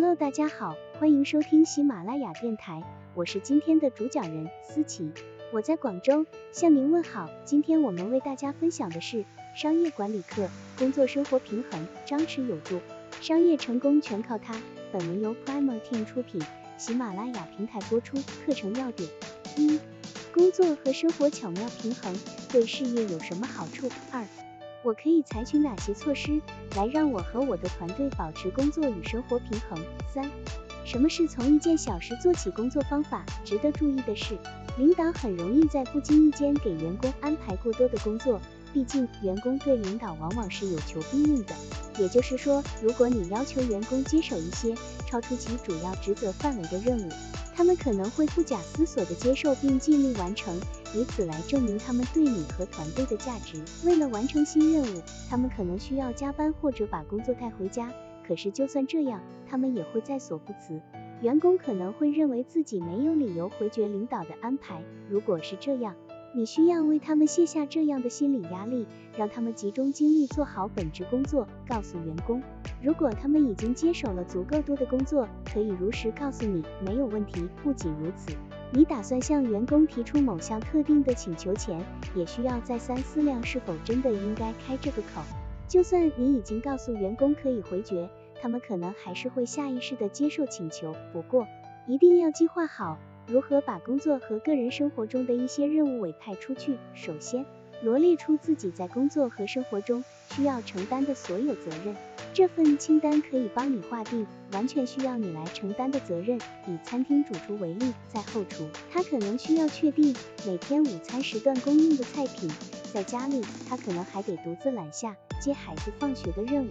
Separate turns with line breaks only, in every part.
Hello，大家好，欢迎收听喜马拉雅电台，我是今天的主讲人思琪，我在广州向您问好。今天我们为大家分享的是商业管理课，工作生活平衡，张弛有度，商业成功全靠它。本文由 Primer Team 出品，喜马拉雅平台播出。课程要点：一、工作和生活巧妙平衡对事业有什么好处？二、我可以采取哪些措施来让我和我的团队保持工作与生活平衡？三、什么是从一件小事做起工作方法？值得注意的是，领导很容易在不经意间给员工安排过多的工作，毕竟员工对领导往往是有求必应的。也就是说，如果你要求员工接手一些超出其主要职责范围的任务，他们可能会不假思索地接受并尽力完成，以此来证明他们对你和团队的价值。为了完成新任务，他们可能需要加班或者把工作带回家。可是就算这样，他们也会在所不辞。员工可能会认为自己没有理由回绝领导的安排。如果是这样，你需要为他们卸下这样的心理压力，让他们集中精力做好本职工作。告诉员工，如果他们已经接手了足够多的工作，可以如实告诉你，没有问题。不仅如此，你打算向员工提出某项特定的请求前，也需要再三思量是否真的应该开这个口。就算你已经告诉员工可以回绝，他们可能还是会下意识的接受请求。不过，一定要计划好。如何把工作和个人生活中的一些任务委派出去？首先，罗列出自己在工作和生活中需要承担的所有责任。这份清单可以帮你划定完全需要你来承担的责任。以餐厅主厨为例，在后厨，他可能需要确定每天午餐时段供应的菜品；在家里，他可能还得独自揽下接孩子放学的任务，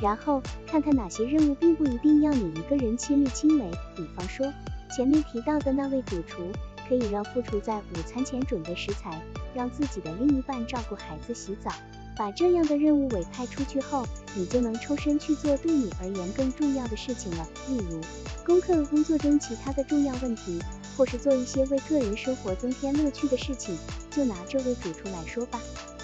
然后看看哪些任务并不一定要你一个人亲力亲为。比方说，前面提到的那位主厨，可以让副厨在午餐前准备食材，让自己的另一半照顾孩子、洗澡。把这样的任务委派出去后，你就能抽身去做对你而言更重要的事情了，例如攻克工作中其他的重要问题，或是做一些为个人生活增添乐趣的事情。就拿这位主厨来说吧，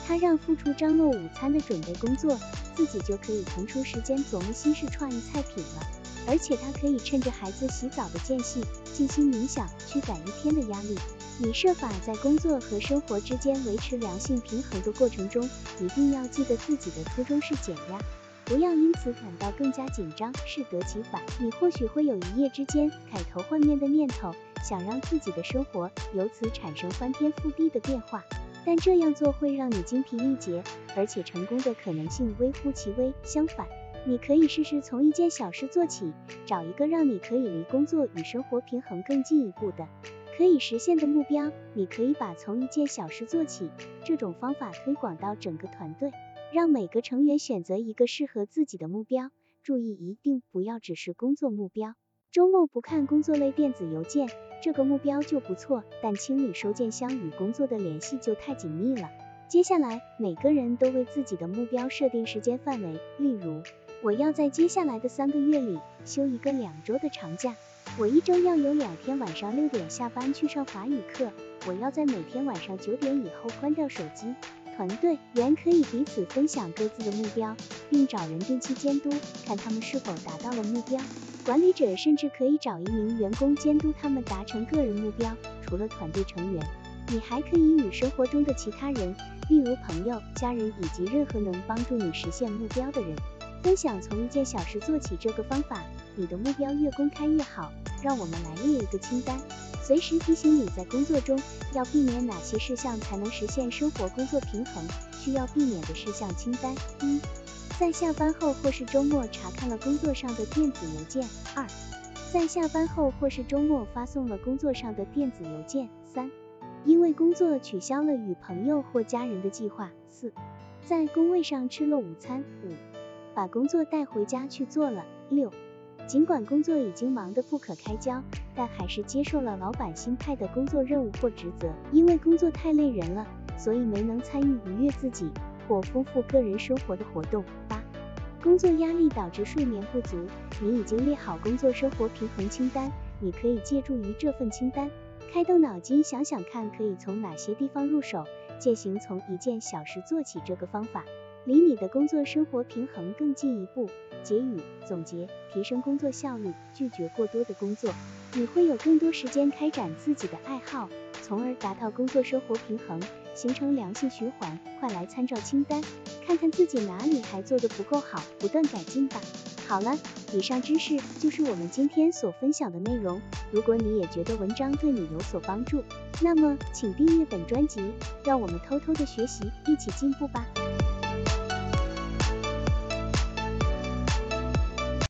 他让副厨张罗午餐的准备工作，自己就可以腾出时间琢磨新式创意菜品了。而且他可以趁着孩子洗澡的间隙静心冥想，驱赶一天的压力。你设法在工作和生活之间维持良性平衡的过程中，一定要记得自己的初衷是减压，不要因此感到更加紧张，适得其反。你或许会有一夜之间改头换面的念头，想让自己的生活由此产生翻天覆地的变化，但这样做会让你精疲力竭，而且成功的可能性微乎其微。相反，你可以试试从一件小事做起，找一个让你可以离工作与生活平衡更进一步的可以实现的目标。你可以把从一件小事做起这种方法推广到整个团队，让每个成员选择一个适合自己的目标。注意，一定不要只是工作目标。周末不看工作类电子邮件，这个目标就不错，但清理收件箱与工作的联系就太紧密了。接下来，每个人都为自己的目标设定时间范围，例如。我要在接下来的三个月里休一个两周的长假。我一周要有两天晚上六点下班去上法语课。我要在每天晚上九点以后关掉手机。团队员可以彼此分享各自的目标，并找人定期监督，看他们是否达到了目标。管理者甚至可以找一名员工监督他们达成个人目标。除了团队成员，你还可以与生活中的其他人，例如朋友、家人以及任何能帮助你实现目标的人。分享从一件小事做起这个方法，你的目标越公开越好。让我们来列一个清单，随时提醒你在工作中要避免哪些事项，才能实现生活工作平衡。需要避免的事项清单：一、在下班后或是周末查看了工作上的电子邮件；二、在下班后或是周末发送了工作上的电子邮件；三、因为工作取消了与朋友或家人的计划；四、在工位上吃了午餐；五。把工作带回家去做了。六，尽管工作已经忙得不可开交，但还是接受了老板新派的工作任务或职责。因为工作太累人了，所以没能参与愉悦自己或丰富个人生活的活动。八，工作压力导致睡眠不足。你已经列好工作生活平衡清单，你可以借助于这份清单，开动脑筋想想看可以从哪些地方入手，践行从一件小事做起这个方法。离你的工作生活平衡更进一步。结语总结：提升工作效率，拒绝过多的工作，你会有更多时间开展自己的爱好，从而达到工作生活平衡，形成良性循环。快来参照清单，看看自己哪里还做得不够好，不断改进吧。好了，以上知识就是我们今天所分享的内容。如果你也觉得文章对你有所帮助，那么请订阅本专辑，让我们偷偷的学习，一起进步吧。